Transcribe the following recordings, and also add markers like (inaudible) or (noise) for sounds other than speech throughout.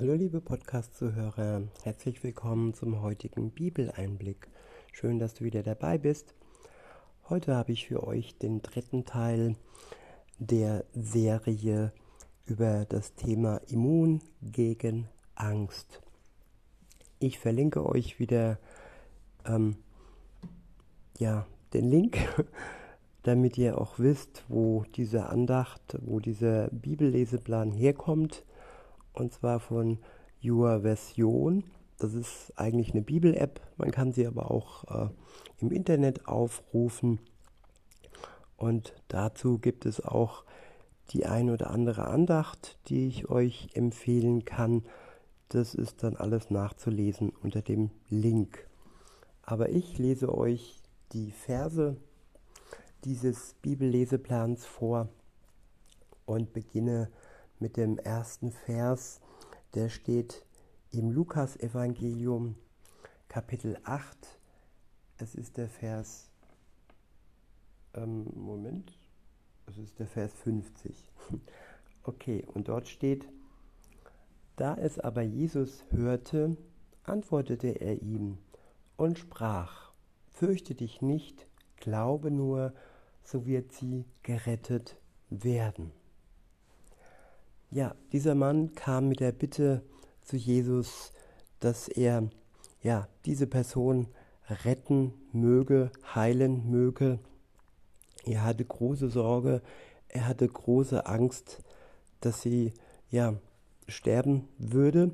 Hallo liebe Podcast-Zuhörer, herzlich willkommen zum heutigen Bibeleinblick. Schön, dass du wieder dabei bist. Heute habe ich für euch den dritten Teil der Serie über das Thema Immun gegen Angst. Ich verlinke euch wieder ähm, ja, den Link, (laughs) damit ihr auch wisst, wo diese Andacht, wo dieser Bibelleseplan herkommt und zwar von Your Version. Das ist eigentlich eine Bibel-App. Man kann sie aber auch äh, im Internet aufrufen. Und dazu gibt es auch die ein oder andere Andacht, die ich euch empfehlen kann. Das ist dann alles nachzulesen unter dem Link. Aber ich lese euch die Verse dieses Bibelleseplans vor und beginne mit dem ersten Vers, der steht im Lukas-Evangelium, Kapitel 8. Es ist der Vers, ähm, Moment, es ist der Vers 50. (laughs) Okay, und dort steht, da es aber Jesus hörte, antwortete er ihm und sprach, fürchte dich nicht, glaube nur, so wird sie gerettet werden. Ja, dieser Mann kam mit der Bitte zu Jesus, dass er ja diese Person retten möge, heilen möge. Er hatte große Sorge, er hatte große Angst, dass sie ja sterben würde.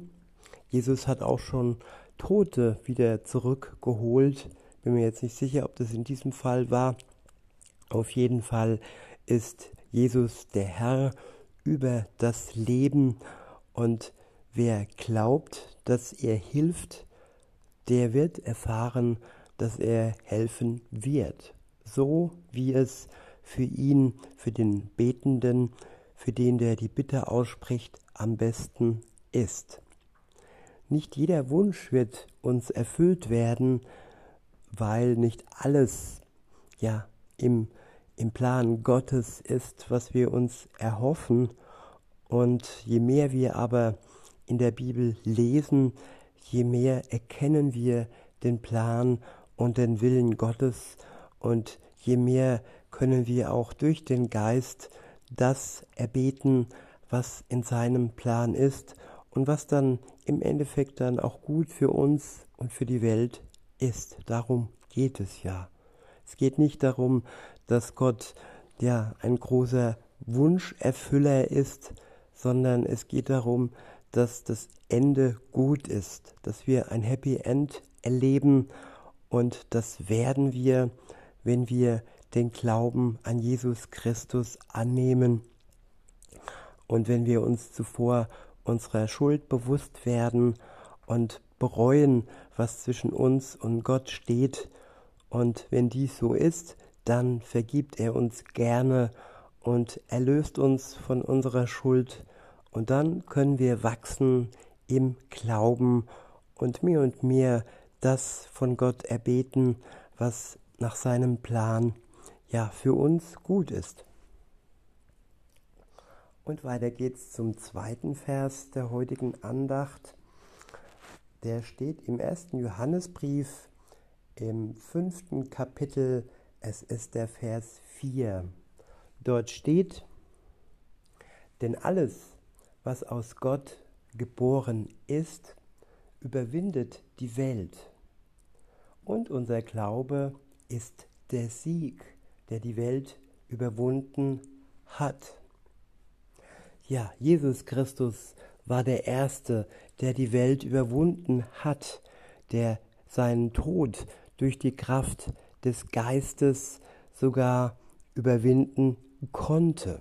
Jesus hat auch schon Tote wieder zurückgeholt. Bin mir jetzt nicht sicher, ob das in diesem Fall war. Auf jeden Fall ist Jesus der Herr über das Leben und wer glaubt, dass er hilft, der wird erfahren, dass er helfen wird, so wie es für ihn, für den Betenden, für den, der die Bitte ausspricht, am besten ist. Nicht jeder Wunsch wird uns erfüllt werden, weil nicht alles ja im im Plan Gottes ist, was wir uns erhoffen. Und je mehr wir aber in der Bibel lesen, je mehr erkennen wir den Plan und den Willen Gottes und je mehr können wir auch durch den Geist das erbeten, was in seinem Plan ist und was dann im Endeffekt dann auch gut für uns und für die Welt ist. Darum geht es ja. Es geht nicht darum, dass Gott ja ein großer Wunscherfüller ist, sondern es geht darum, dass das Ende gut ist, dass wir ein Happy End erleben und das werden wir, wenn wir den Glauben an Jesus Christus annehmen und wenn wir uns zuvor unserer Schuld bewusst werden und bereuen, was zwischen uns und Gott steht. Und wenn dies so ist, dann vergibt er uns gerne und erlöst uns von unserer Schuld und dann können wir wachsen im Glauben und mehr und mehr das von Gott erbeten, was nach seinem Plan ja für uns gut ist. Und weiter geht's zum zweiten Vers der heutigen Andacht. Der steht im ersten Johannesbrief im fünften Kapitel es ist der Vers 4. Dort steht, denn alles, was aus Gott geboren ist, überwindet die Welt. Und unser Glaube ist der Sieg, der die Welt überwunden hat. Ja, Jesus Christus war der Erste, der die Welt überwunden hat, der seinen Tod durch die Kraft des Geistes sogar überwinden konnte.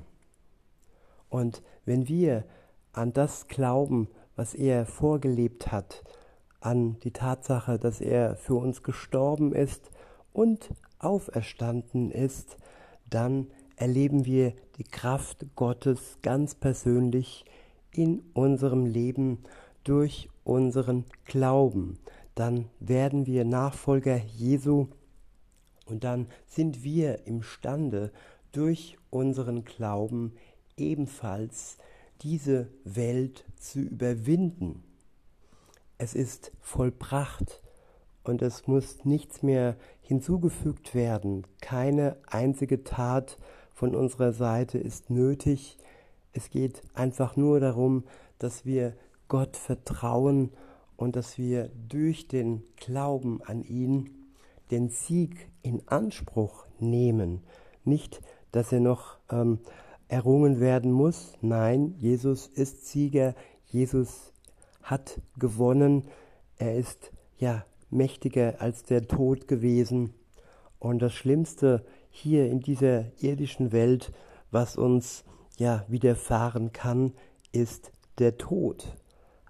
Und wenn wir an das glauben, was er vorgelebt hat, an die Tatsache, dass er für uns gestorben ist und auferstanden ist, dann erleben wir die Kraft Gottes ganz persönlich in unserem Leben durch unseren Glauben. Dann werden wir Nachfolger Jesu und dann sind wir imstande, durch unseren Glauben ebenfalls diese Welt zu überwinden. Es ist vollbracht und es muss nichts mehr hinzugefügt werden. Keine einzige Tat von unserer Seite ist nötig. Es geht einfach nur darum, dass wir Gott vertrauen und dass wir durch den Glauben an ihn den Sieg in Anspruch nehmen. Nicht, dass er noch ähm, errungen werden muss. Nein, Jesus ist Sieger. Jesus hat gewonnen. Er ist ja mächtiger als der Tod gewesen. Und das Schlimmste hier in dieser irdischen Welt, was uns ja widerfahren kann, ist der Tod.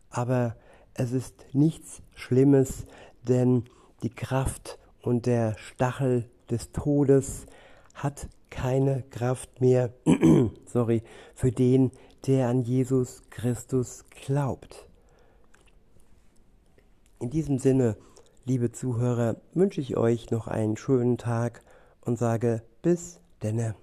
Aber es ist nichts Schlimmes, denn die Kraft und der Stachel des Todes hat keine Kraft mehr, (clears throat) sorry, für den, der an Jesus Christus glaubt. In diesem Sinne, liebe Zuhörer, wünsche ich euch noch einen schönen Tag und sage bis denne.